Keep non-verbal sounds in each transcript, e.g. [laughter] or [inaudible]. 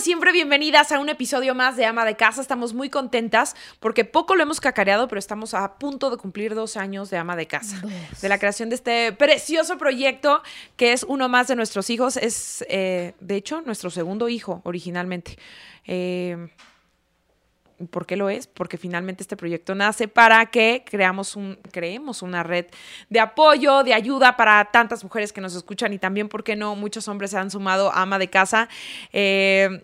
como siempre, bienvenidas a un episodio más de Ama de Casa. Estamos muy contentas porque poco lo hemos cacareado, pero estamos a punto de cumplir dos años de Ama de Casa. De la creación de este precioso proyecto que es uno más de nuestros hijos. Es, eh, de hecho, nuestro segundo hijo originalmente. Eh, ¿Por qué lo es? Porque finalmente este proyecto nace para que creamos un, creemos una red de apoyo, de ayuda para tantas mujeres que nos escuchan y también, ¿por qué no? Muchos hombres se han sumado a ama de casa eh,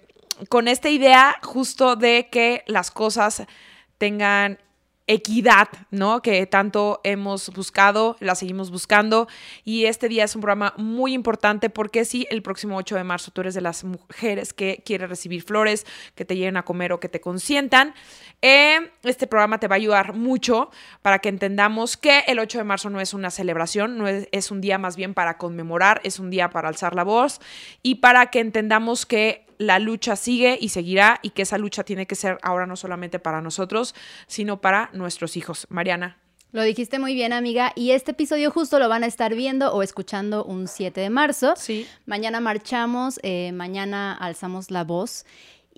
con esta idea justo de que las cosas tengan equidad, ¿no? Que tanto hemos buscado, la seguimos buscando. Y este día es un programa muy importante porque si el próximo 8 de marzo tú eres de las mujeres que quiere recibir flores, que te lleven a comer o que te consientan, eh, este programa te va a ayudar mucho para que entendamos que el 8 de marzo no es una celebración, no es, es un día más bien para conmemorar, es un día para alzar la voz y para que entendamos que la lucha sigue y seguirá y que esa lucha tiene que ser ahora no solamente para nosotros, sino para nuestros hijos. Mariana. Lo dijiste muy bien, amiga. Y este episodio justo lo van a estar viendo o escuchando un 7 de marzo. Sí. Mañana marchamos, eh, mañana alzamos la voz.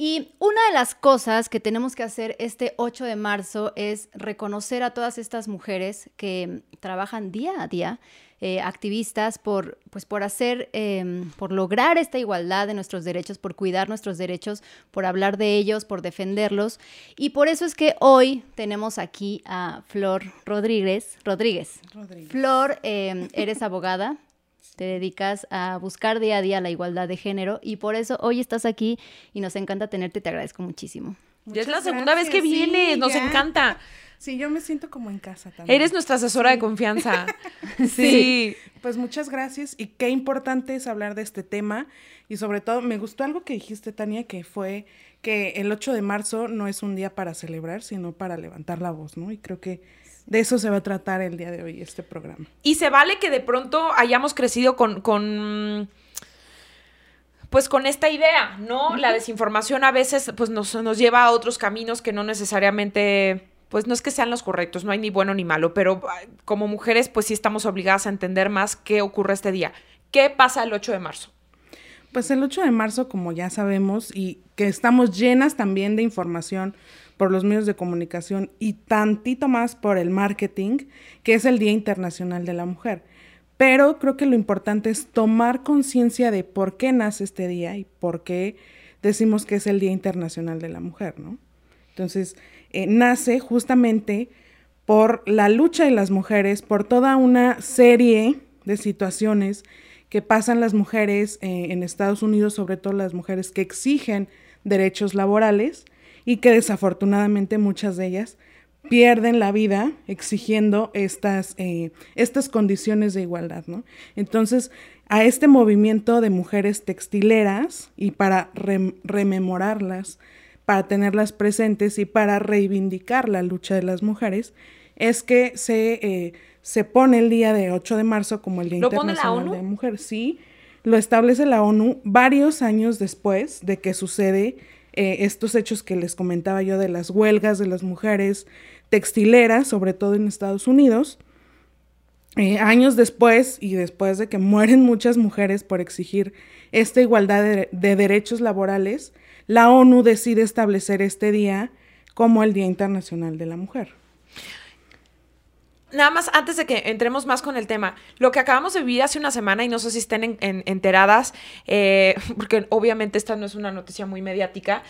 Y una de las cosas que tenemos que hacer este 8 de marzo es reconocer a todas estas mujeres que trabajan día a día eh, activistas por, pues por hacer, em, por lograr esta igualdad de nuestros derechos, por cuidar nuestros derechos, por hablar de ellos, por defenderlos. Y por eso es que hoy tenemos aquí a Flor Rodríguez. Rodríguez. Flor, em, eres abogada. Te dedicas a buscar día a día la igualdad de género y por eso hoy estás aquí y nos encanta tenerte. Te agradezco muchísimo. ya es la segunda vez que vienes, nos encanta. Sí, yo me siento como en casa también. Eres nuestra asesora de confianza. [laughs] sí. Pues muchas gracias y qué importante es hablar de este tema y sobre todo me gustó algo que dijiste, Tania, que fue que el 8 de marzo no es un día para celebrar, sino para levantar la voz, ¿no? Y creo que de eso se va a tratar el día de hoy este programa. Y se vale que de pronto hayamos crecido con, con pues con esta idea, ¿no? La desinformación a veces pues nos, nos lleva a otros caminos que no necesariamente pues no es que sean los correctos, no hay ni bueno ni malo, pero como mujeres pues sí estamos obligadas a entender más qué ocurre este día. ¿Qué pasa el 8 de marzo? Pues el 8 de marzo, como ya sabemos, y que estamos llenas también de información por los medios de comunicación y tantito más por el marketing, que es el Día Internacional de la Mujer. Pero creo que lo importante es tomar conciencia de por qué nace este día y por qué decimos que es el Día Internacional de la Mujer, ¿no? Entonces, eh, nace justamente por la lucha de las mujeres, por toda una serie de situaciones que pasan las mujeres eh, en Estados Unidos, sobre todo las mujeres que exigen derechos laborales y que desafortunadamente muchas de ellas pierden la vida exigiendo estas, eh, estas condiciones de igualdad, ¿no? Entonces, a este movimiento de mujeres textileras y para rememorarlas, para tenerlas presentes y para reivindicar la lucha de las mujeres, es que se, eh, se pone el día de 8 de marzo como el Día Internacional de la Mujer. Sí, lo establece la ONU varios años después de que sucede eh, estos hechos que les comentaba yo de las huelgas de las mujeres textileras, sobre todo en Estados Unidos. Eh, años después y después de que mueren muchas mujeres por exigir esta igualdad de derechos laborales, la ONU decide establecer este día como el Día Internacional de la Mujer. Nada más, antes de que entremos más con el tema, lo que acabamos de vivir hace una semana, y no sé si estén enteradas, eh, [laughs] porque obviamente esta no es una noticia muy mediática,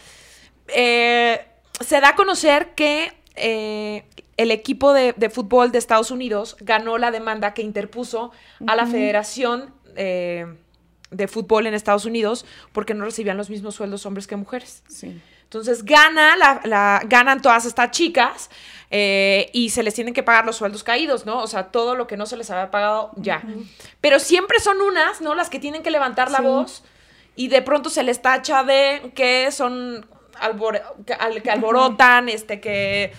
eh, se da a conocer que eh, el equipo de, fútbol de Estados Unidos ganó la demanda que interpuso a la Federación de fútbol en Estados Unidos porque no recibían los mismos sueldos hombres que mujeres. Sí. Entonces gana la, ganan todas estas chicas eh, y se les tienen que pagar los sueldos caídos, ¿no? O sea, todo lo que no se les había pagado ya. Pero siempre son unas, ¿no? Las que tienen que levantar la voz y de pronto se les tacha de que son que alborotan, este, que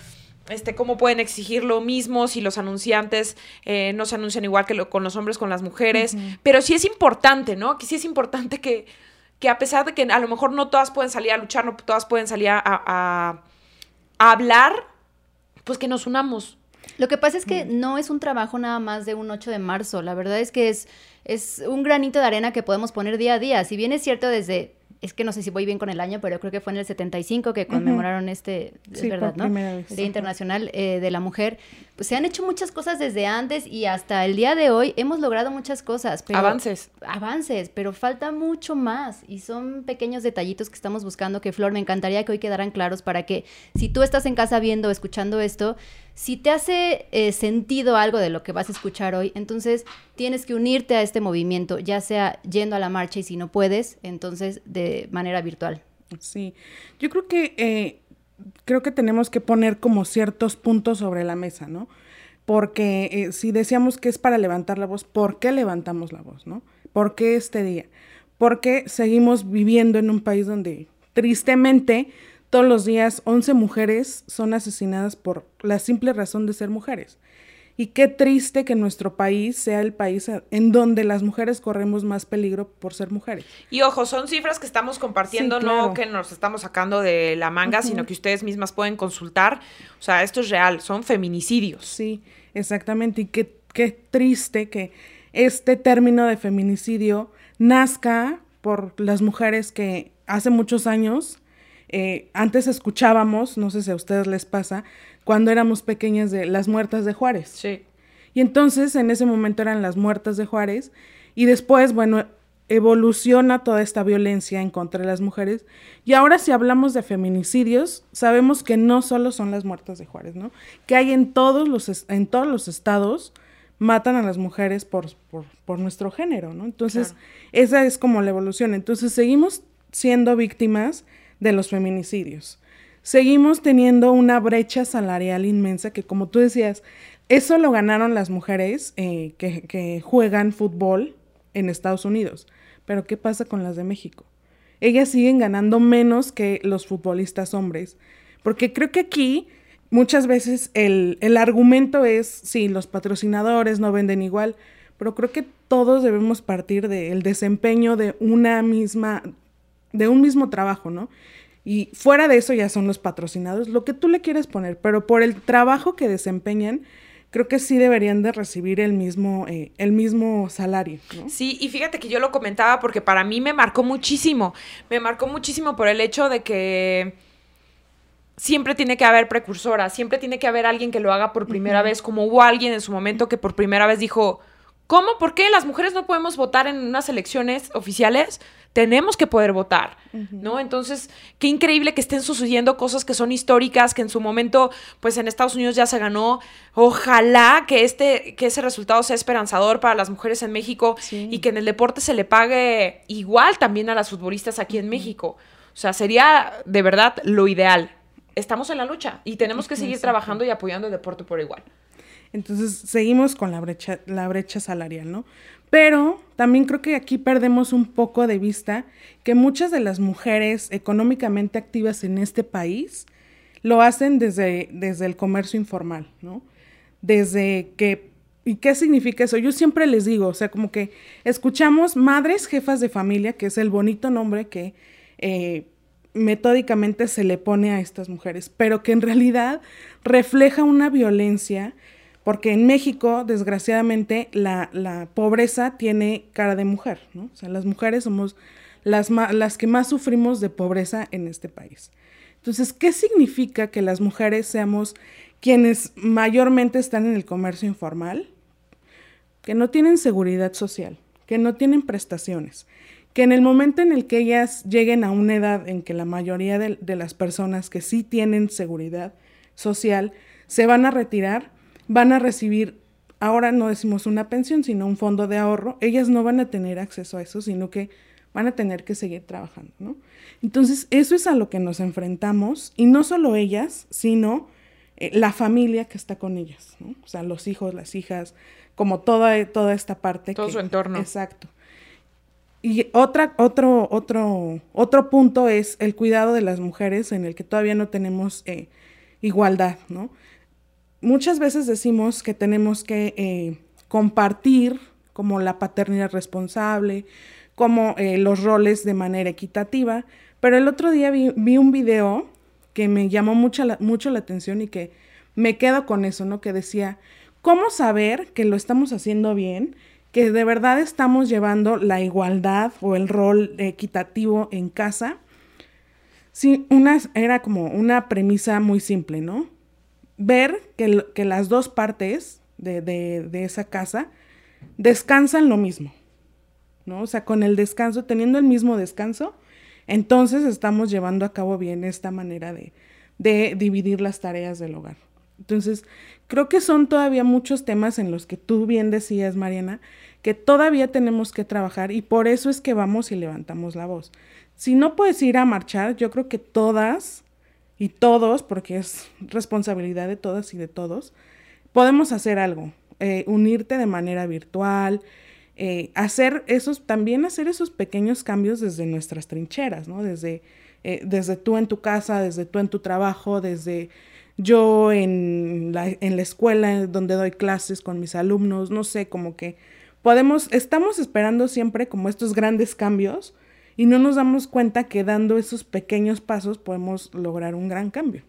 este, cómo pueden exigir lo mismo si los anunciantes eh, no se anuncian igual que con los hombres, con las mujeres. Pero sí es importante, ¿no? Que sí es importante que, que, a pesar de que a lo mejor no todas pueden salir a luchar, no todas pueden salir a, hablar, pues que nos unamos. Lo que pasa es que no es un trabajo nada más de un 8 de marzo. La verdad es que es, es un granito de arena que podemos poner día a día. Si bien es cierto desde es que no sé si voy bien con el año, pero creo que fue en el 75 que conmemoraron este, es verdad, ¿no? El Día Internacional eh, de la Mujer. Pues se han hecho muchas cosas desde antes y hasta el día de hoy hemos logrado muchas cosas. avances. Avances, pero falta mucho más y son pequeños detallitos que estamos buscando que, Flor, me encantaría que hoy quedaran claros para que si tú estás en casa viendo, escuchando esto, si te hace eh, sentido algo de lo que vas a escuchar hoy, entonces tienes que unirte a este movimiento, ya sea yendo a la marcha y si no puedes, entonces de manera virtual. Sí, yo creo que eh, creo que tenemos que poner como ciertos puntos sobre la mesa, ¿no? Porque eh, si decíamos que es para levantar la voz, ¿por qué levantamos la voz, no? ¿Por qué este día? Porque seguimos viviendo en un país donde tristemente todos los días 11 mujeres son asesinadas por la simple razón de ser mujeres. Y qué triste que nuestro país sea el país en donde las mujeres corremos más peligro por ser mujeres. Y ojo, son cifras que estamos compartiendo, no que nos estamos sacando de la manga, sino que ustedes mismas pueden consultar. O sea, esto es real, son feminicidios. Sí, exactamente. Y qué, qué triste que este término de feminicidio nazca por las mujeres que hace muchos años eh, antes escuchábamos, no sé si a ustedes les pasa, cuando éramos pequeñas de las muertas de Juárez. Sí. Y entonces en ese momento eran las muertas de Juárez y después, bueno, evoluciona toda esta violencia en contra de las mujeres. Y ahora si hablamos de feminicidios, sabemos que no solo son las muertas de Juárez, ¿no? Que hay en todos los, en todos los estados matan a las mujeres por, por, nuestro género, ¿no? Entonces, esa es como la evolución. Entonces, seguimos siendo víctimas de los feminicidios. Seguimos teniendo una brecha salarial inmensa que, como tú decías, eso lo ganaron las mujeres eh, que, juegan fútbol en Estados Unidos. Pero ¿qué pasa con las de México? Ellas siguen ganando menos que los futbolistas hombres. Porque creo que aquí muchas veces el, el, argumento es, sí, los patrocinadores no venden igual, pero creo que todos debemos partir del desempeño de una misma, de un mismo trabajo, ¿no? Y fuera de eso ya son los patrocinados, lo que tú le quieres poner, pero por el trabajo que desempeñan, creo que sí deberían de recibir el mismo, eh, el mismo salario. ¿no? Sí, y fíjate que yo lo comentaba porque para mí me marcó muchísimo, me marcó muchísimo por el hecho de que siempre tiene que haber precursora, siempre tiene que haber alguien que lo haga por primera vez, como hubo alguien en su momento que por primera vez dijo, ¿cómo? ¿Por qué las mujeres no podemos votar en unas elecciones oficiales? Tenemos que poder votar, ¿no? Entonces, qué increíble que estén sucediendo cosas que son históricas, que en su momento, pues en Estados Unidos ya se ganó. Ojalá que este, que ese resultado sea esperanzador para las mujeres en México y que en el deporte se le pague igual también a las futbolistas aquí en México. O sea, sería de verdad lo ideal. Estamos en la lucha y tenemos que seguir trabajando y apoyando el deporte por igual. Entonces, seguimos con la brecha, la brecha salarial, ¿no? Pero también creo que aquí perdemos un poco de vista que muchas de las mujeres económicamente activas en este país lo hacen desde, desde el comercio informal, ¿no? Desde que... ¿Y qué significa eso? Yo siempre les digo, o sea, como que escuchamos madres jefas de familia, que es el bonito nombre que eh, metódicamente se le pone a estas mujeres, pero que en realidad refleja una violencia porque en México, desgraciadamente, la, pobreza tiene cara de mujer, ¿no? O sea, las mujeres somos las, las que más sufrimos de pobreza en este país. Entonces, ¿qué significa que las mujeres seamos quienes mayormente están en el comercio informal? Que no tienen seguridad social, que no tienen prestaciones, que en el momento en el que ellas lleguen a una edad en que la mayoría de, de las personas que sí tienen seguridad social se van a retirar, van a recibir, ahora no decimos una pensión, sino un fondo de ahorro, ellas no van a tener acceso a eso, sino que van a tener que seguir trabajando, ¿no? Entonces, eso es a lo que nos enfrentamos, y no solo ellas, sino eh, la familia que está con ellas, ¿no? O sea, los hijos, las hijas, como toda, toda esta parte. Todo su entorno. Exacto. Y otra, otro, otro, otro punto es el cuidado de las mujeres en el que todavía no tenemos eh, igualdad, ¿no? Muchas veces decimos que tenemos que eh, compartir como la paternidad responsable, como eh, los roles de manera equitativa, pero el otro día vi, un video que me llamó mucho la, atención y que me quedo con eso, ¿no? Que decía, ¿cómo saber que lo estamos haciendo bien? que de verdad estamos llevando la igualdad o el rol equitativo en casa. Sí, una, era como una premisa muy simple, ¿no? Ver que, las dos partes de esa casa descansan lo mismo, ¿no? O sea, con el descanso, teniendo el mismo descanso, entonces estamos llevando a cabo bien esta manera de, de dividir las tareas del hogar. Entonces, creo que son todavía muchos temas en los que tú bien decías, Mariana, que todavía tenemos que trabajar y por eso es que vamos y levantamos la voz. Si no puedes ir a marchar, yo creo que todas y todos, porque es responsabilidad de todas y de todos, podemos hacer algo. Eh, unirte de manera virtual, eh, hacer esos, también hacer esos pequeños cambios desde nuestras trincheras, ¿no? Desde, eh, desde tú en tu casa, desde tú en tu trabajo, desde yo en la, en la escuela donde doy clases con mis alumnos, no sé, como que podemos, estamos esperando siempre como estos grandes cambios y no nos damos cuenta que dando esos pequeños pasos podemos lograr un gran cambio.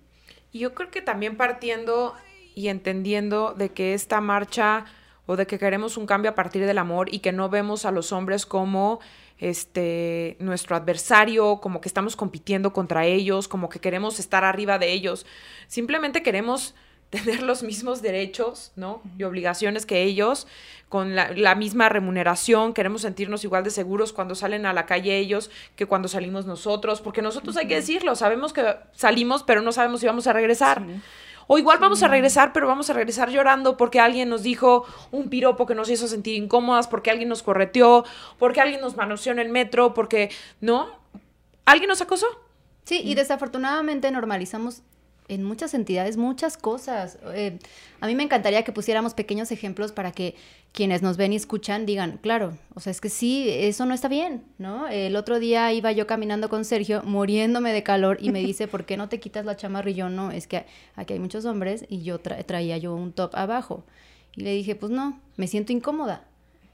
Yo creo que también partiendo y entendiendo de que esta marcha o de que queremos un cambio a partir del amor y que no vemos a los hombres como este nuestro adversario, como que estamos compitiendo contra ellos, como que queremos estar arriba de ellos. Simplemente queremos tener los mismos derechos, ¿no? Y obligaciones que ellos, con la, la, misma remuneración, queremos sentirnos igual de seguros cuando salen a la calle ellos que cuando salimos nosotros, porque nosotros hay que decirlo, sabemos que salimos, pero no sabemos si vamos a regresar. Sí. O igual vamos a regresar, pero vamos a regresar llorando porque alguien nos dijo un piropo que nos hizo sentir incómodas, porque alguien nos correteó, porque alguien nos manoseó en el metro, porque, ¿no? ¿Alguien nos acosó? Sí, y desafortunadamente normalizamos en muchas entidades muchas cosas. Eh, a mí me encantaría que pusiéramos pequeños ejemplos para que quienes nos ven y escuchan digan, claro, o sea, es que sí, eso no está bien, ¿no? El otro día iba yo caminando con Sergio, muriéndome de calor, y me [laughs] dice, ¿por qué no te quitas la chamarra? Y yo, no, es que aquí hay muchos hombres y yo tra traía yo un top abajo. Y le dije, pues no, me siento incómoda.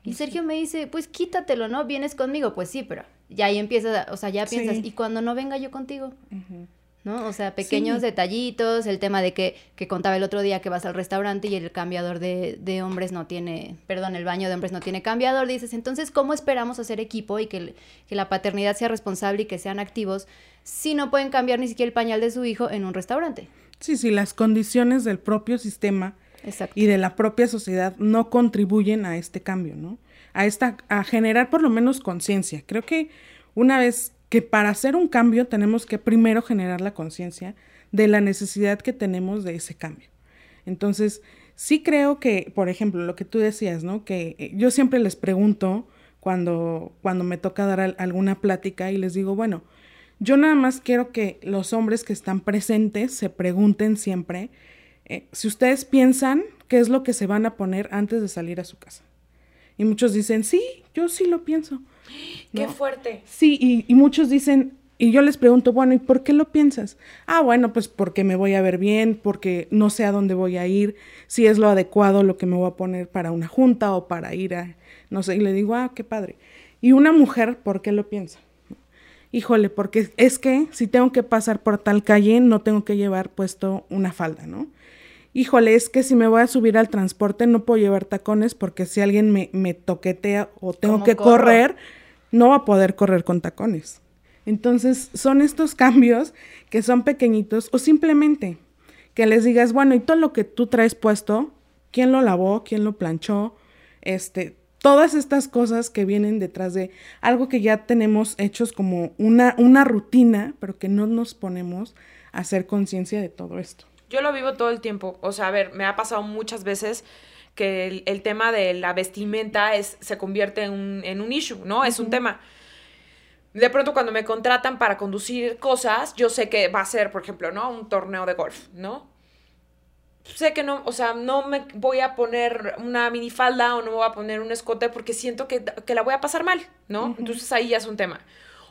Y Sergio me dice, pues quítatelo, ¿no? Vienes conmigo. Pues sí, pero ya ahí empiezas, o sea, ya piensas, sí. ¿y cuando no venga yo contigo? Uh -huh. ¿No? O sea, pequeños sí. detallitos, el tema de que, que, contaba el otro día que vas al restaurante y el cambiador de, de, hombres no tiene, perdón, el baño de hombres no tiene cambiador, dices, entonces, ¿cómo esperamos hacer equipo y que, que la paternidad sea responsable y que sean activos si no pueden cambiar ni siquiera el pañal de su hijo en un restaurante? Sí, sí, las condiciones del propio sistema Exacto. y de la propia sociedad no contribuyen a este cambio, ¿no? A, esta, a generar por lo menos conciencia. Creo que una vez que para hacer un cambio tenemos que primero generar la conciencia de la necesidad que tenemos de ese cambio. Entonces, sí creo que, por ejemplo, lo que tú decías, ¿no? Que eh, yo siempre les pregunto cuando, cuando me toca dar al, alguna plática y les digo, bueno, yo nada más quiero que los hombres que están presentes se pregunten siempre eh, si ustedes piensan qué es lo que se van a poner antes de salir a su casa. Y muchos dicen, sí, yo sí lo pienso. [gasps] Qué fuerte. Sí, y, y, muchos dicen, y yo les pregunto, bueno, ¿y por qué lo piensas? Ah, bueno, pues porque me voy a ver bien, porque no sé a dónde voy a ir, si es lo adecuado lo que me voy a poner para una junta o para ir a, no sé, y le digo, ah, qué padre. Y una mujer, ¿por qué lo piensa? Híjole, porque es que si tengo que pasar por tal calle, no tengo que llevar puesto una falda, ¿no? Híjole, es que si me voy a subir al transporte no puedo llevar tacones porque si alguien me, me toquetea o tengo que corro? correr, no va a poder correr con tacones. Entonces, son estos [laughs] cambios que son pequeñitos o simplemente que les digas, bueno, y todo lo que tú traes puesto, ¿quién lo lavó? ¿Quién lo planchó? Este, todas estas cosas que vienen detrás de algo que ya tenemos hechos como una, una rutina, pero que no nos ponemos a hacer conciencia de todo esto. Yo lo vivo todo el tiempo. O sea, a ver, me ha pasado muchas veces que el, el tema de la vestimenta es, se convierte en un, en un issue, ¿no? Uh -huh. Es un tema. De pronto cuando me contratan para conducir cosas, yo sé que va a ser, por ejemplo, ¿no? Un torneo de golf, ¿no? Sé que no, o sea, no me voy a poner una minifalda o no me voy a poner un escote porque siento que, que la voy a pasar mal, ¿no? Uh -huh. Entonces ahí ya es un tema.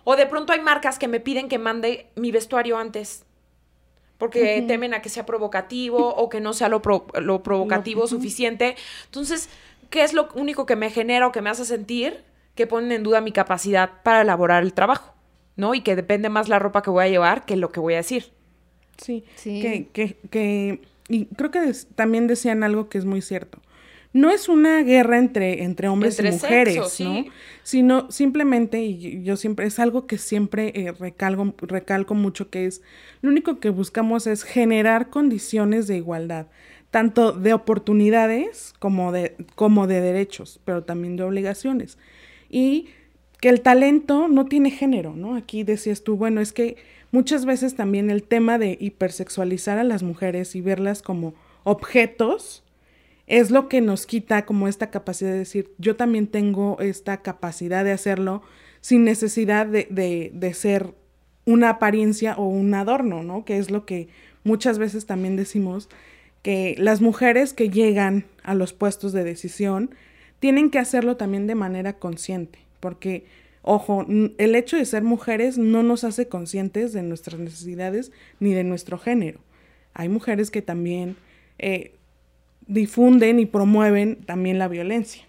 O de pronto hay marcas que me piden que mande mi vestuario antes porque uh -huh. temen a que sea provocativo o que no sea lo, pro, lo provocativo suficiente. Entonces, ¿qué es lo único que me genera o que me hace sentir que ponen en duda mi capacidad para elaborar el trabajo? ¿No? Y que depende más la ropa que voy a llevar que lo que voy a decir. Sí, sí. Que, que, que, y creo que des, también decían algo que es muy cierto. No es una guerra entre, entre hombres y mujeres, ¿no? Sino simplemente, y yo siempre, es algo que siempre eh, recalco, recalco mucho, que es, lo único que buscamos es generar condiciones de igualdad, tanto de oportunidades como de, como de derechos, pero también de obligaciones. Y que el talento no tiene género, ¿no? Aquí decías tú, bueno, es que muchas veces también el tema de hipersexualizar a las mujeres y verlas como objetos, es lo que nos quita como esta capacidad de decir, yo también tengo esta capacidad de hacerlo sin necesidad de, de, ser una apariencia o un adorno, ¿no? Que es lo que muchas veces también decimos, que las mujeres que llegan a los puestos de decisión tienen que hacerlo también de manera consciente, porque, ojo, el hecho de ser mujeres no nos hace conscientes de nuestras necesidades ni de nuestro género. Hay mujeres que también eh, difunden y promueven también la violencia.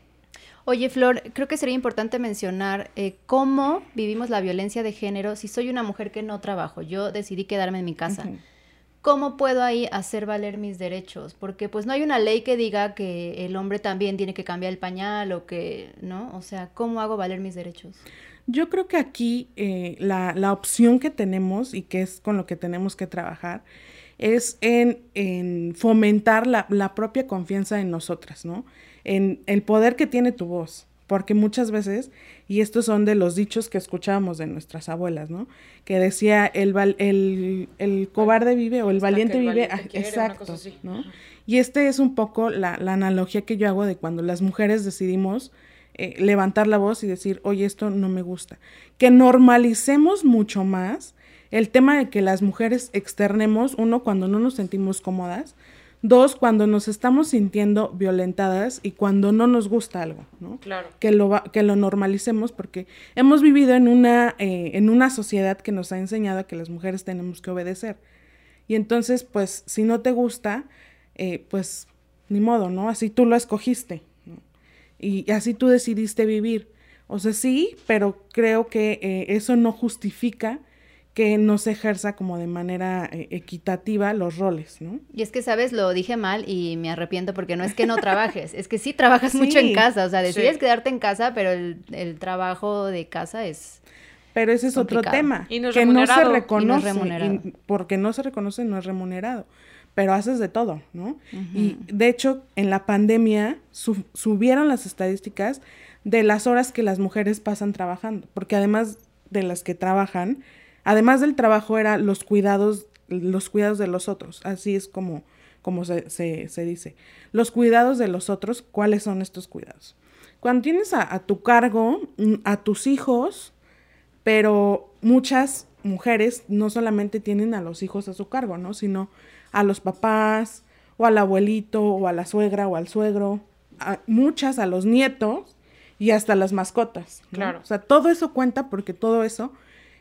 Oye, Flor, creo que sería importante mencionar eh, cómo vivimos la violencia de género si soy una mujer que no trabajo. Yo decidí quedarme en mi casa. ¿Cómo puedo ahí hacer valer mis derechos? Porque pues no hay una ley que diga que el hombre también tiene que cambiar el pañal o que, ¿no? O sea, ¿cómo hago valer mis derechos? Yo creo que aquí eh, la, la opción que tenemos y que es con lo que tenemos que trabajar es en, fomentar la, propia confianza en nosotras, ¿no? En el poder que tiene tu voz, porque muchas veces, y estos son de los dichos que escuchábamos de nuestras abuelas, ¿no? Que decía, el, el, el cobarde vive o el valiente vive, ah, exacto, ¿no? Y este es un poco la, analogía que yo hago de cuando las mujeres decidimos eh, levantar la voz y decir, oye, esto no me gusta. Que normalicemos mucho más el tema de que las mujeres externemos, uno, cuando no nos sentimos cómodas, dos, cuando nos estamos sintiendo violentadas y cuando no nos gusta algo, ¿no? Claro. Que lo, que lo normalicemos porque hemos vivido en una, eh, en una sociedad que nos ha enseñado que las mujeres tenemos que obedecer. Y entonces, pues, si no te gusta, eh, pues, ni modo, ¿no? Así tú lo escogiste, Y así tú decidiste vivir. O sea, sí, pero creo que eh, eso no justifica que no se ejerza como de manera eh, equitativa los roles, ¿no? Y es que, ¿sabes? Lo dije mal y me arrepiento porque no es que no trabajes, es que sí trabajas [laughs] mucho en casa, o sea, decides quedarte en casa, pero el, trabajo de casa es... Pero ese es otro tema, y no que no se reconoce, porque no se reconoce, no es remunerado, pero haces de todo, ¿no? Y de hecho, en la pandemia subieron las estadísticas de las horas que las mujeres pasan trabajando, porque además de las que trabajan, Además del trabajo era los cuidados, los cuidados de los otros, así es como, como se, se, dice. Los cuidados de los otros, ¿cuáles son estos cuidados? Cuando tienes a, tu cargo mm, a tus hijos, pero muchas mujeres no solamente tienen a los hijos a su cargo, ¿no? Sino a los papás, o al abuelito, o a la suegra, o al suegro, muchas a los nietos y hasta las mascotas. Claro. O sea, todo eso cuenta porque todo eso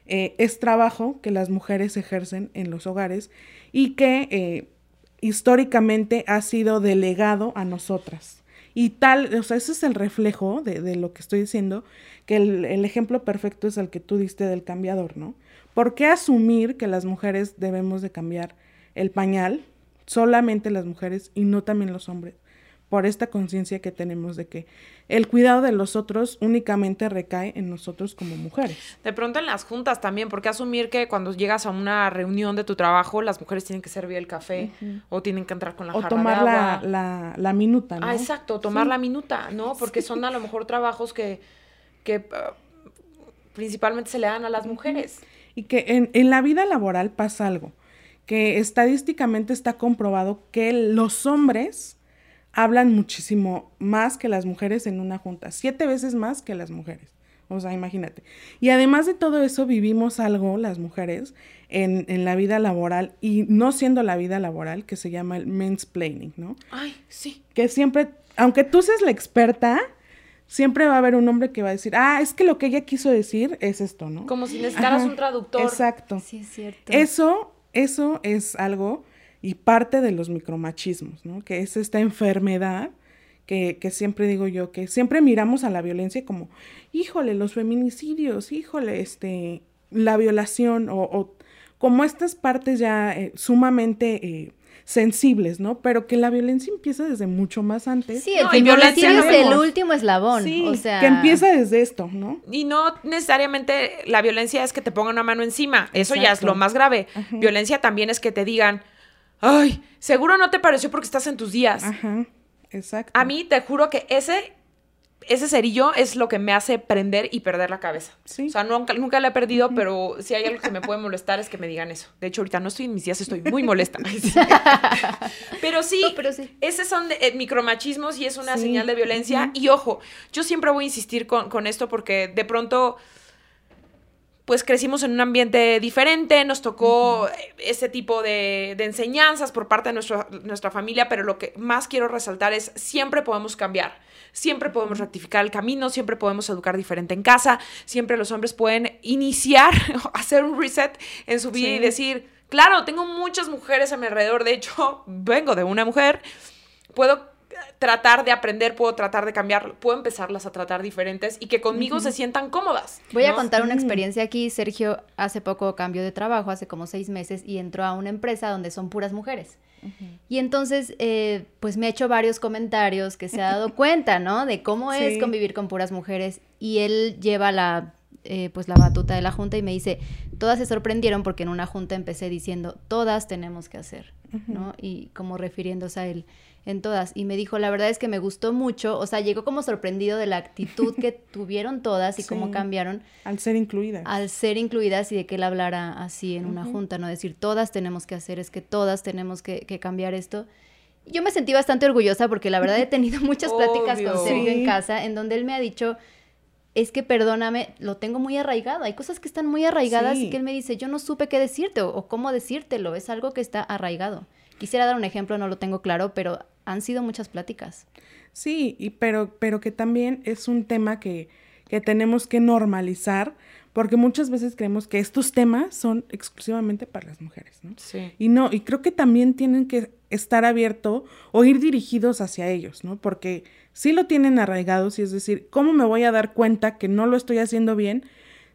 eh, es trabajo que las mujeres ejercen en los hogares y que eh, históricamente ha sido delegado a nosotras. Y tal, o sea, ese es el reflejo de, lo que estoy diciendo, que el, ejemplo perfecto es el que tú diste del cambiador, ¿no? ¿Por qué asumir que las mujeres debemos de cambiar el pañal, solamente las mujeres y no también los hombres? Por esta conciencia que tenemos de que el cuidado de los otros únicamente recae en nosotros como mujeres. De pronto en las juntas también, porque asumir que cuando llegas a una reunión de tu trabajo, las mujeres tienen que servir el café o tienen que entrar con la o tomar La, la, minuta, ¿no? Ah, exacto, tomar la minuta, ¿no? Porque son a lo mejor trabajos que, que ah, principalmente se le dan a las mujeres. Y que en, en la vida laboral pasa algo, que estadísticamente está comprobado que los hombres hablan muchísimo más que las mujeres en una junta, siete veces más que las mujeres. O sea, imagínate. Y además de todo eso, vivimos algo, las mujeres, en, en, la vida laboral, y no siendo la vida laboral, que se llama el mansplaining, ¿no? Ay, sí. Que siempre, aunque tú seas la experta, siempre va a haber un hombre que va a decir, ah, es que lo que ella quiso decir es esto, ¿no? Como si necesitaras un traductor. Exacto. Sí, es cierto. Eso, eso es algo y parte de los micromachismos, ¿no? Que es esta enfermedad que, que, siempre digo yo, que siempre miramos a la violencia como, híjole, los feminicidios, híjole, este, la violación o, como estas partes ya eh, sumamente eh, sensibles, ¿no? Pero que la violencia empieza desde mucho más antes. Sí, el violencia es el último eslabón. Sí, o sea... que empieza desde esto, ¿no? Y no necesariamente la violencia es que te pongan una mano encima. Eso ya es lo más grave. Violencia también es que te digan, ay, seguro no te pareció porque estás en tus días. Ajá, exacto. A mí te juro que ese ese cerillo es lo que me hace prender y perder la cabeza. O sea, nunca, nunca la he perdido, pero si hay algo que me puede molestar es que me digan eso. De hecho, ahorita no estoy en mis días, estoy muy molesta. [laughs] [laughs] pero, sí, pero sí, esos son eh, micromachismos y es una señal de violencia. Y ojo, yo siempre voy a insistir con, con esto porque de pronto pues crecimos en un ambiente diferente, nos tocó ese tipo de, enseñanzas por parte de nuestra familia, pero lo que más quiero resaltar es siempre podemos cambiar, siempre podemos rectificar el camino, siempre podemos educar diferente en casa, siempre los hombres pueden iniciar, [laughs] hacer un reset en su vida y decir, claro, tengo muchas mujeres a mi alrededor, de hecho, [laughs] vengo de una mujer, puedo tratar de aprender, puedo tratar de cambiar, puedo empezarlas a tratar diferentes y que conmigo se sientan cómodas. Voy a contar una experiencia aquí. Sergio hace poco cambió de trabajo, hace como seis meses, y entró a una empresa donde son puras mujeres. Y entonces, eh, pues me ha hecho varios comentarios que se ha dado [laughs] cuenta, ¿no? De cómo es convivir con puras mujeres. Y él lleva la, eh, pues la batuta de la junta y me dice, todas se sorprendieron porque en una junta empecé diciendo, todas tenemos que hacer, ¿no? Y como refiriéndose a él en todas. Y me dijo, la verdad es que me gustó mucho, o sea, llegó como sorprendido de la actitud que [laughs] tuvieron todas y cómo cambiaron. Al ser incluidas. Al ser incluidas y de que él hablara así en una junta, ¿no? Decir, todas tenemos que hacer, es que todas tenemos que, cambiar esto. Yo me sentí bastante orgullosa porque la verdad he tenido [laughs] muchas pláticas con Sergio en casa en donde él me ha dicho, es que perdóname, lo tengo muy arraigado. Hay cosas que están muy arraigadas y que él me dice, yo no supe qué decirte o, cómo decírtelo. Es algo que está arraigado. Quisiera dar un ejemplo, no lo tengo claro, pero han sido muchas pláticas. Sí, y pero, pero que también es un tema que, que tenemos que normalizar, porque muchas veces creemos que estos temas son exclusivamente para las mujeres, ¿no? Sí. Y no, y creo que también tienen que estar abiertos o ir dirigidos hacia ellos, ¿no? Porque sí lo tienen arraigados y es decir, ¿cómo me voy a dar cuenta que no lo estoy haciendo bien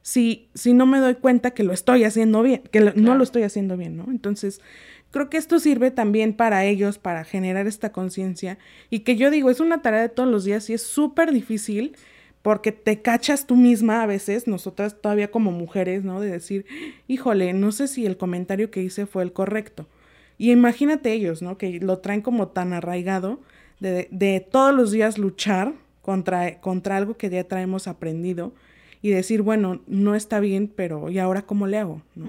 si, si no me doy cuenta que lo estoy haciendo bien, que no lo estoy haciendo bien, ¿no? Entonces, creo que esto sirve también para ellos, para generar esta conciencia. Y que yo digo, es una tarea de todos los días y es súper difícil porque te cachas tú misma a veces, nosotras todavía como mujeres, ¿no? De decir, híjole, no sé si el comentario que hice fue el correcto. Y imagínate ellos, ¿no? Que lo traen como tan arraigado de, de todos los días luchar contra, contra algo que ya traemos aprendido y decir, bueno, no está bien, pero ¿y ahora cómo le hago? ¿no?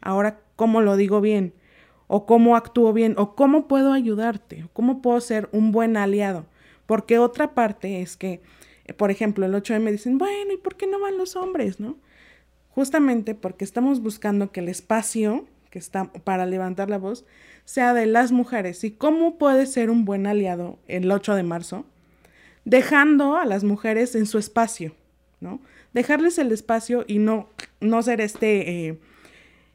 Ahora, ¿cómo lo digo bien? o cómo actúo bien, o cómo puedo ayudarte, o cómo puedo ser un buen aliado. Porque otra parte es que, por ejemplo, el 8M dicen, bueno, ¿y por qué no van los hombres, no? Justamente porque estamos buscando que el espacio que está para levantar la voz sea de las mujeres. ¿Y cómo puede ser un buen aliado el 8 de marzo? Dejando a las mujeres en su espacio, ¿no? Dejarles el espacio y no, no ser este... Eh,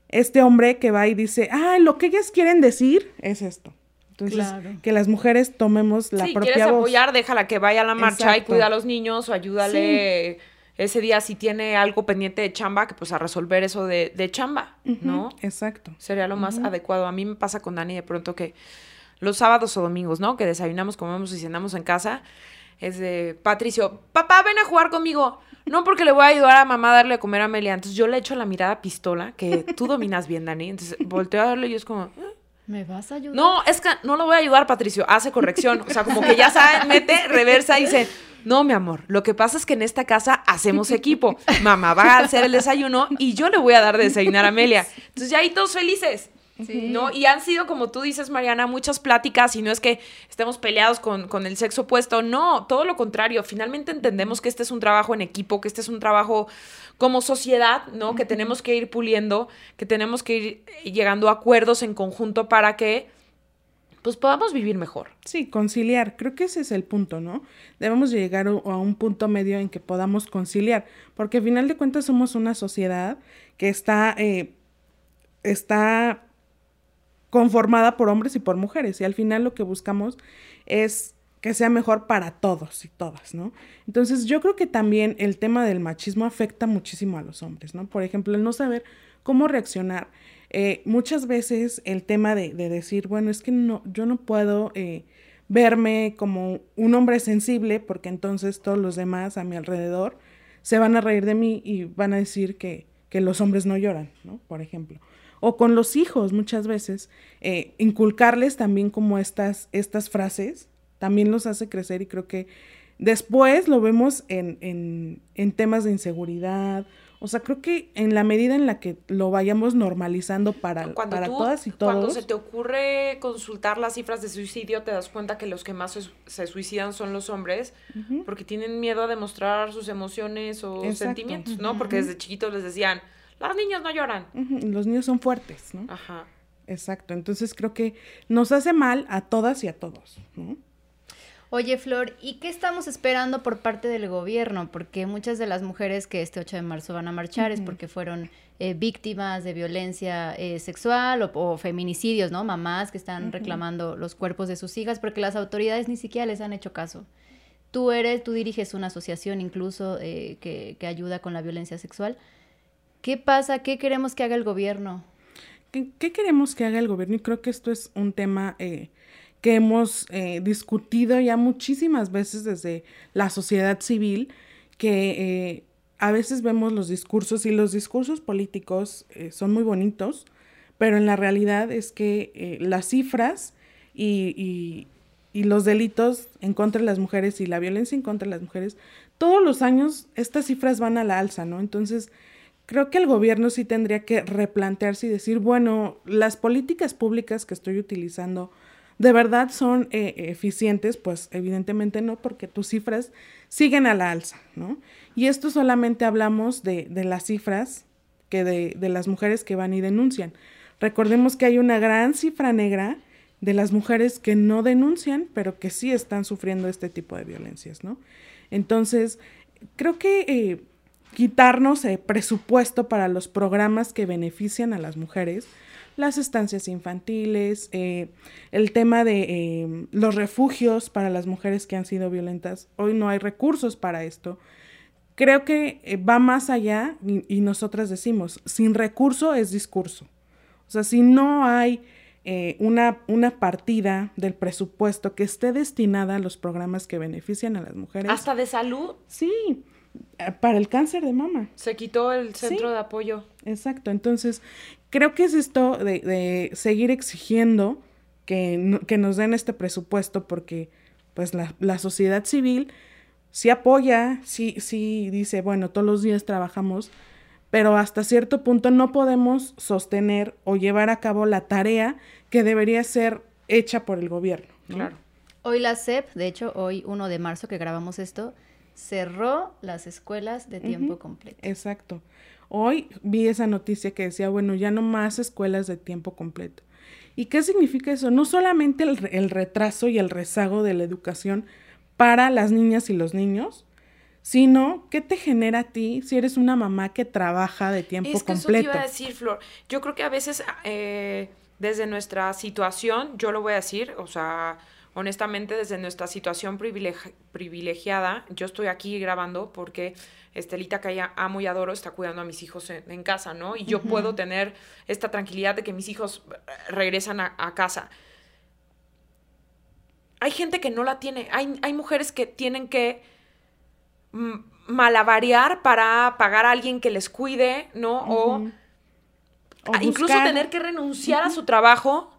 este hombre que va y dice, ah, lo que ellas quieren decir es esto. Entonces, que las mujeres tomemos la sí, propia quieres apoyar, déjala que vaya a la marcha y cuida a los niños o ayúdale ese día si tiene algo pendiente de chamba, que pues a resolver eso de, chamba, ¿no? Exacto. Sería lo más adecuado. A mí me pasa con Dani de pronto que los sábados o domingos, ¿no? Que desayunamos, comemos y cenamos en casa, es de Patricio, papá, ven a jugar conmigo. No, porque le voy a ayudar a mamá a darle a comer a Amelia. Entonces yo le echo la mirada pistola, que tú dominas bien, Dani. Entonces volteo a darle y yo es como... Ah". ¿Me vas a ayudar? No, es que no lo voy a ayudar, Patricio. Hace corrección. O sea, como que ya sabe, mete, reversa y dice... No, mi amor, lo que pasa es que en esta casa hacemos equipo. Mamá va a hacer el desayuno y yo le voy a dar de desayunar a Amelia. Entonces ya ahí todos felices. ¿No? Y han sido, como tú dices, Mariana, muchas pláticas y no es que estemos peleados con, con, el sexo opuesto, no, todo lo contrario, finalmente entendemos que este es un trabajo en equipo, que este es un trabajo como sociedad, ¿no? Que tenemos que ir puliendo, que tenemos que ir llegando a acuerdos en conjunto para que pues podamos vivir mejor. Sí, conciliar, creo que ese es el punto, ¿no? Debemos llegar a un punto medio en que podamos conciliar, porque al final de cuentas somos una sociedad que está, eh, está conformada por hombres y por mujeres. Y al final lo que buscamos es que sea mejor para todos y todas, ¿no? Entonces yo creo que también el tema del machismo afecta muchísimo a los hombres, ¿no? Por ejemplo, el no saber cómo reaccionar eh, muchas veces el tema de, decir, bueno, es que no, yo no puedo eh, verme como un hombre sensible porque entonces todos los demás a mi alrededor se van a reír de mí y van a decir que, que los hombres no lloran, ¿no? Por ejemplo. O con los hijos muchas veces, eh, inculcarles también como estas, estas frases, también los hace crecer y creo que después lo vemos en, en, en temas de inseguridad o sea, creo que en la medida en la que lo vayamos normalizando para, para todas y todos. Cuando se te ocurre consultar las cifras de suicidio, te das cuenta que los que más se, suicidan son los hombres, porque tienen miedo a demostrar sus emociones o sentimientos, ¿no? Porque desde chiquitos les decían, las niñas no lloran. Los niños son fuertes, ¿no? Ajá. Exacto. Entonces creo que nos hace mal a todas y a todos, ¿no? Oye, Flor, ¿y qué estamos esperando por parte del gobierno? Porque muchas de las mujeres que este 8 de marzo van a marchar es porque fueron eh, víctimas de violencia eh, sexual o, feminicidios, ¿no? Mamás que están reclamando los cuerpos de sus hijas porque las autoridades ni siquiera les han hecho caso. Tú eres, tú diriges una asociación incluso eh, que, que, ayuda con la violencia sexual. ¿Qué pasa? ¿Qué queremos que haga el gobierno? ¿Qué, qué queremos que haga el gobierno? Y creo que esto es un tema hemos eh, discutido ya muchísimas veces desde la sociedad civil, que eh, a veces vemos los discursos y los discursos políticos eh, son muy bonitos, pero en la realidad es que las cifras y, y, los delitos en contra de las mujeres y la violencia en contra de las mujeres, todos los años estas cifras van a la alza, ¿no? Entonces, creo que el gobierno sí tendría que replantearse y decir, bueno, las políticas públicas que estoy utilizando, ¿De verdad son eh, eficientes? Pues evidentemente no, porque tus cifras siguen a la alza, ¿no? Y esto solamente hablamos de, las cifras que de, las mujeres que van y denuncian. Recordemos que hay una gran cifra negra de las mujeres que no denuncian, pero que sí están sufriendo este tipo de violencias, ¿no? Entonces, creo que eh, quitarnos el presupuesto para los programas que benefician a las mujeres, las estancias infantiles, eh, el tema de eh, los refugios para las mujeres que han sido violentas. Hoy no hay recursos para esto. Creo que eh, va más allá y, nosotras decimos, sin recurso es discurso. O sea, si no hay una, una partida del presupuesto que esté destinada a los programas que benefician a las mujeres. ¿Hasta de salud? Sí, para el cáncer de mama. Se quitó el centro de apoyo. Exacto, entonces creo que es esto de, seguir exigiendo que, que, nos den este presupuesto porque pues la, la, sociedad civil sí apoya, sí, sí dice, bueno, todos los días trabajamos, pero hasta cierto punto no podemos sostener o llevar a cabo la tarea que debería ser hecha por el gobierno. Claro. Hoy la SEP, de hecho, hoy 1 de marzo que grabamos esto, cerró las escuelas de tiempo completo. Exacto. Hoy vi esa noticia que decía, bueno, ya no más escuelas de tiempo completo. ¿Y qué significa eso? No solamente el, retraso y el rezago de la educación para las niñas y los niños, sino qué te genera a ti si eres una mamá que trabaja de tiempo completo. Es que Eso te iba a decir, Flor. Yo creo que a veces eh, desde nuestra situación, yo lo voy a decir, o sea, honestamente desde nuestra situación privilegiada, yo estoy aquí grabando porque Estelita, que amo y adoro, está cuidando a mis hijos en, casa, ¿no? Y yo puedo tener esta tranquilidad de que mis hijos regresan a, casa. Hay gente que no la tiene. Hay, hay mujeres que tienen que malabarear para pagar a alguien que les cuide, ¿no? O, incluso tener que renunciar a su trabajo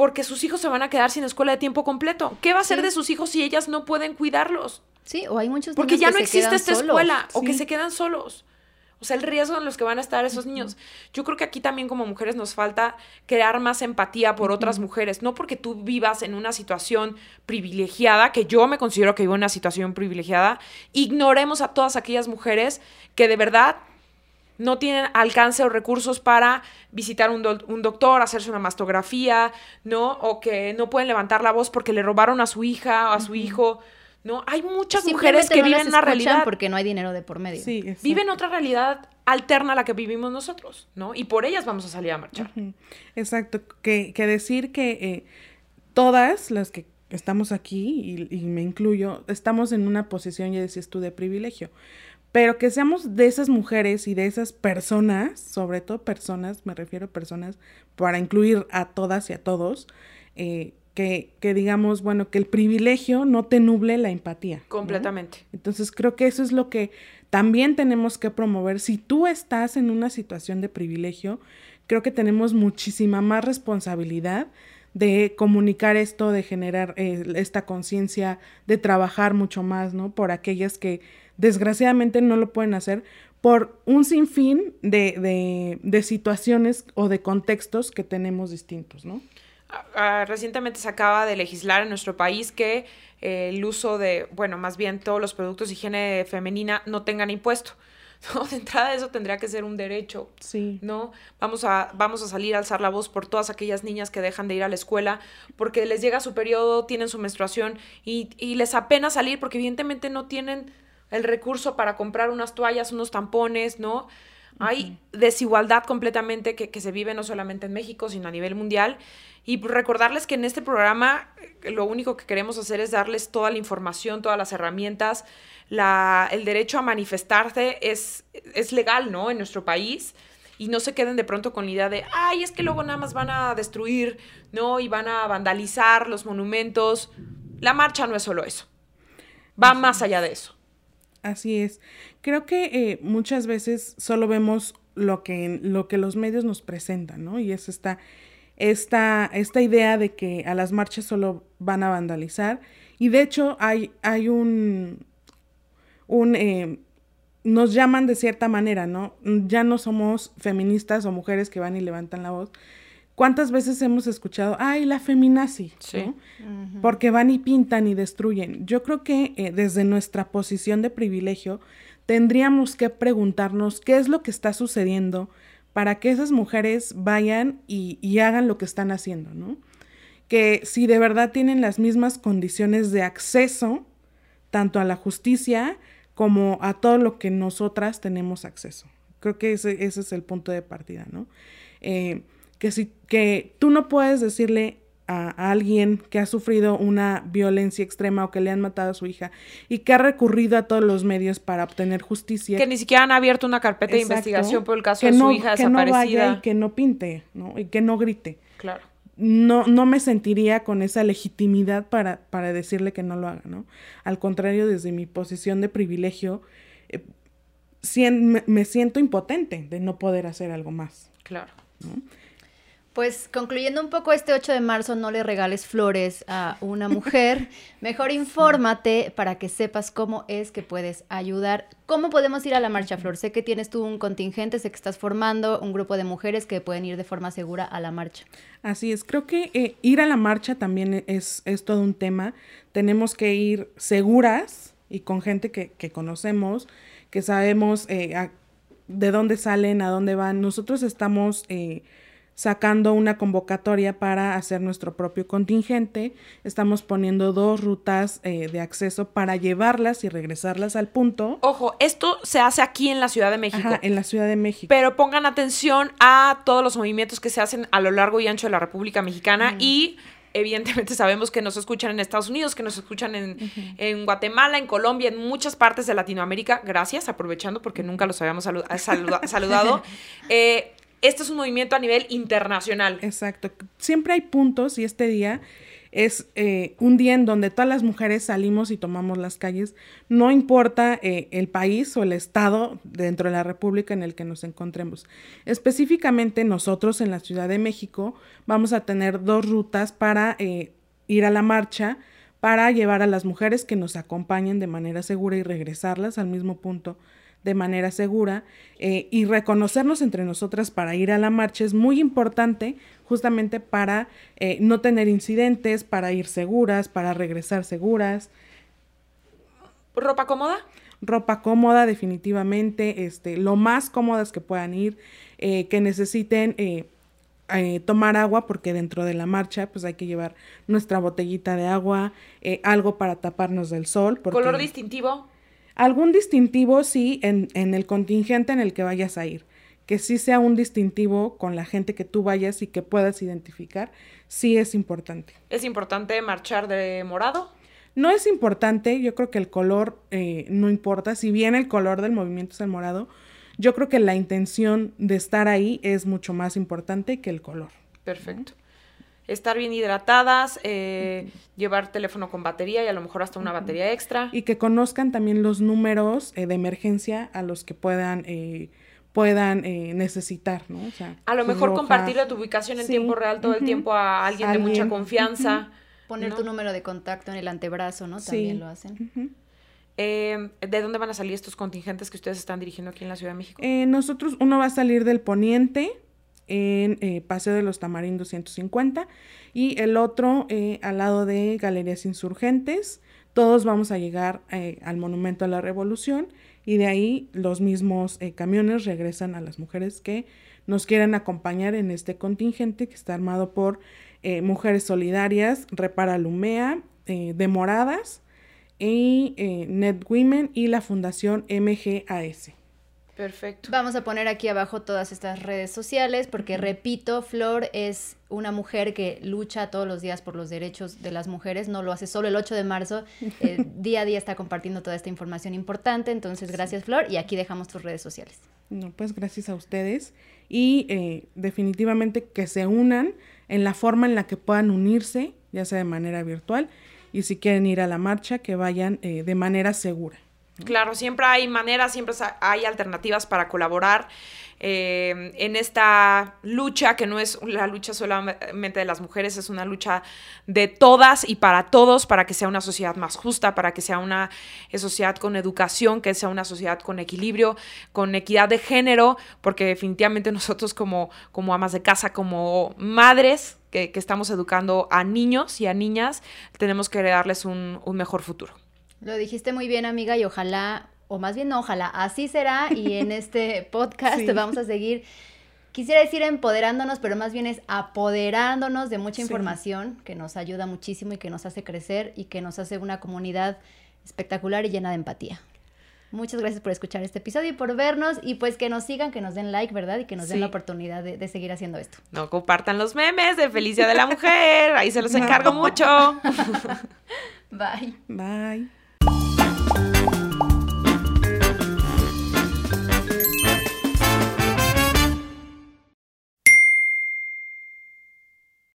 porque sus hijos se van a quedar sin escuela de tiempo completo. ¿Qué va a hacer de sus hijos si ellas no pueden cuidarlos? Sí, o hay muchos Porque ya no existe esta escuela o que se quedan solos. O sea, el riesgo en los que van a estar esos niños. Yo creo que aquí también como mujeres nos falta crear más empatía por otras mujeres. No porque tú vivas en una situación privilegiada, que yo me considero que vivo en una situación privilegiada, ignoremos a todas aquellas mujeres que de verdad no tienen alcance o recursos para visitar un, un, doctor, hacerse una mastografía, ¿no? O que no pueden levantar la voz porque le robaron a su hija o a su hijo. ¿no? Hay muchas mujeres que viven una realidad. Porque no hay dinero de por medio. Sí, viven otra realidad alterna a la que vivimos nosotros, ¿no? Y por ellas vamos a salir a marchar. Exacto. Que, que, decir que eh, todas las que estamos aquí, y, y, me incluyo, estamos en una posición, ya decías tú, de privilegio. Pero que seamos de esas mujeres y de esas personas, sobre todo personas, me refiero a personas para incluir a todas y a todos, eh, que, que, digamos, bueno, que el privilegio no te nuble la empatía. Completamente. Entonces creo que eso es lo que también tenemos que promover. Si tú estás en una situación de privilegio, creo que tenemos muchísima más responsabilidad de comunicar esto, de generar eh, esta conciencia, de trabajar mucho más, ¿no? Por aquellas que desgraciadamente no lo pueden hacer por un sinfín de, de, de situaciones o de contextos que tenemos distintos, ¿no? Ah, ah, recientemente se acaba de legislar en nuestro país que eh, el uso de, bueno, más bien todos los productos de higiene femenina no tengan impuesto. [laughs] ¿no? De entrada eso tendría que ser un derecho. Sí. ¿No? Vamos a, vamos a salir a alzar la voz por todas aquellas niñas que dejan de ir a la escuela porque les llega su periodo, tienen su menstruación y, y les apena salir porque evidentemente no tienen el recurso para comprar unas toallas, unos tampones, ¿no? Hay desigualdad completamente que, que, se vive no solamente en México, sino a nivel mundial. Y recordarles que en este programa eh, lo único que queremos hacer es darles toda la información, todas las herramientas. La, el derecho a manifestarse es, es legal, ¿no? En nuestro país. Y no se queden de pronto con la idea de, ay, es que luego nada más van a destruir, ¿no? Y van a vandalizar los monumentos. La marcha no es solo eso. Va más allá de eso. Así es. Creo que eh, muchas veces solo vemos lo que, lo que los medios nos presentan, ¿no? Y es esta, esta, esta idea de que a las marchas solo van a vandalizar. Y de hecho hay, hay un, un eh, nos llaman de cierta manera, ¿no? Ya no somos feministas o mujeres que van y levantan la voz, ¿Cuántas veces hemos escuchado, ay, la feminazi? Sí. Porque van y pintan y destruyen. Yo creo que eh, desde nuestra posición de privilegio tendríamos que preguntarnos qué es lo que está sucediendo para que esas mujeres vayan y, y hagan lo que están haciendo, ¿no? Que si de verdad tienen las mismas condiciones de acceso, tanto a la justicia como a todo lo que nosotras tenemos acceso. Creo que ese, ese es el punto de partida, ¿no? Eh, que, si, que tú no puedes decirle a, alguien que ha sufrido una violencia extrema o que le han matado a su hija y que ha recurrido a todos los medios para obtener justicia. Que ni siquiera han abierto una carpeta de investigación por el caso de su hija desaparecida. Que no vaya y que no pinte, ¿no? Y que no grite. Claro. No, no me sentiría con esa legitimidad para, para decirle que no lo haga, ¿no? Al contrario, desde mi posición de privilegio, eh, me siento impotente de no poder hacer algo más. Claro. ¿no? Pues concluyendo un poco este 8 de marzo, no le regales flores a una mujer. [laughs] Mejor infórmate para que sepas cómo es que puedes ayudar. ¿Cómo podemos ir a la marcha, Flor? Sé que tienes tú un contingente, sé que estás formando un grupo de mujeres que pueden ir de forma segura a la marcha. Así es, creo que eh, ir a la marcha también es, es, todo un tema. Tenemos que ir seguras y con gente que, que conocemos, que sabemos eh, a, de dónde salen, a dónde van. Nosotros estamos... Eh, sacando una convocatoria para hacer nuestro propio contingente. Estamos poniendo dos rutas eh, de acceso para llevarlas y regresarlas al punto. Ojo, esto se hace aquí en la Ciudad de México. Ajá, en la Ciudad de México. Pero pongan atención a todos los movimientos que se hacen a lo largo y ancho de la República Mexicana mm. y evidentemente [laughs] sabemos que nos escuchan en Estados Unidos, que nos escuchan en, uh -huh. en, Guatemala, en Colombia, en muchas partes de Latinoamérica. Gracias, aprovechando porque nunca los habíamos salu saluda [laughs] saludado. [laughs] Eh, este es un movimiento a nivel internacional. Exacto. Siempre hay puntos y este día es eh, un día en donde todas las mujeres salimos y tomamos las calles, no importa eh, el país o el estado dentro de la República en el que nos encontremos. Específicamente nosotros en la Ciudad de México vamos a tener dos rutas para eh, ir a la marcha, para llevar a las mujeres que nos acompañen de manera segura y regresarlas al mismo punto de manera segura eh, y reconocernos entre nosotras para ir a la marcha es muy importante justamente para eh, no tener incidentes, para ir seguras, para regresar seguras. ¿Ropa cómoda? Ropa cómoda, definitivamente, este, lo más cómodas que puedan ir, eh, que necesiten eh, tomar agua, porque dentro de la marcha pues hay que llevar nuestra botellita de agua, algo para taparnos del sol. Porque... ¿Color distintivo? Algún distintivo sí en, en, el contingente en el que vayas a ir, que sí sea un distintivo con la gente que tú vayas y que puedas identificar, sí es importante. ¿Es importante marchar de morado? No es importante, yo creo que el color eh, no importa, si bien el color del movimiento es el morado, yo creo que la intención de estar ahí es mucho más importante que el color. Perfecto. Estar bien hidratadas, eh, llevar teléfono con batería y a lo mejor hasta una batería extra. Y que conozcan también los números eh, de emergencia a los que puedan puedan necesitar, ¿no? O sea, a lo mejor compartir tu ubicación en tiempo real todo el tiempo a alguien, de mucha confianza. Poner tu número de contacto en el antebrazo, ¿no? También lo hacen. Eh, ¿De dónde van a salir estos contingentes que ustedes están dirigiendo aquí en la Ciudad de México? Eh, nosotros, uno va a salir del poniente en eh, Paseo de los Tamarindos 150 y el otro al lado de Galerías Insurgentes. Todos vamos a llegar al Monumento a la Revolución y de ahí los mismos camiones regresan a las mujeres que nos quieren acompañar en este contingente que está armado por eh, Mujeres Solidarias, Repara Lumea, eh, Demoradas, y eh, Net Women y la Fundación MGAS. Perfecto. Vamos a poner aquí abajo todas estas redes sociales porque, repito, Flor es una mujer que lucha todos los días por los derechos de las mujeres, no lo hace solo el 8 de marzo, [laughs] día a día está compartiendo toda esta información importante, entonces gracias Flor y aquí dejamos tus redes sociales. No, pues gracias a ustedes y definitivamente que se unan en la forma en la que puedan unirse, ya sea de manera virtual, y si quieren ir a la marcha, que vayan eh, de manera segura. Claro, siempre hay maneras, siempre hay alternativas para colaborar eh, en esta lucha, que no es la lucha solamente de las mujeres, es una lucha de todas y para todos, para que sea una sociedad más justa, para que sea una sociedad con educación, que sea una sociedad con equilibrio, con equidad de género, porque definitivamente [laughs] nosotros como, como amas de casa, como madres, que, estamos educando a niños y a niñas, tenemos que darles un mejor futuro. Lo dijiste muy bien, amiga, y ojalá o más bien no, ojalá, así será y en [laughs] este podcast vamos a seguir, quisiera decir empoderándonos, pero más bien es apoderándonos de mucha información que nos ayuda muchísimo y que nos hace crecer y que nos hace una comunidad espectacular y llena de empatía. Muchas gracias por escuchar este episodio y por vernos y pues que nos sigan, que nos den like, ¿verdad? Y que nos den la oportunidad de, seguir haciendo esto. No compartan los memes de Felicia de la Mujer, ahí se los encargo mucho. [laughs] Bye. Bye.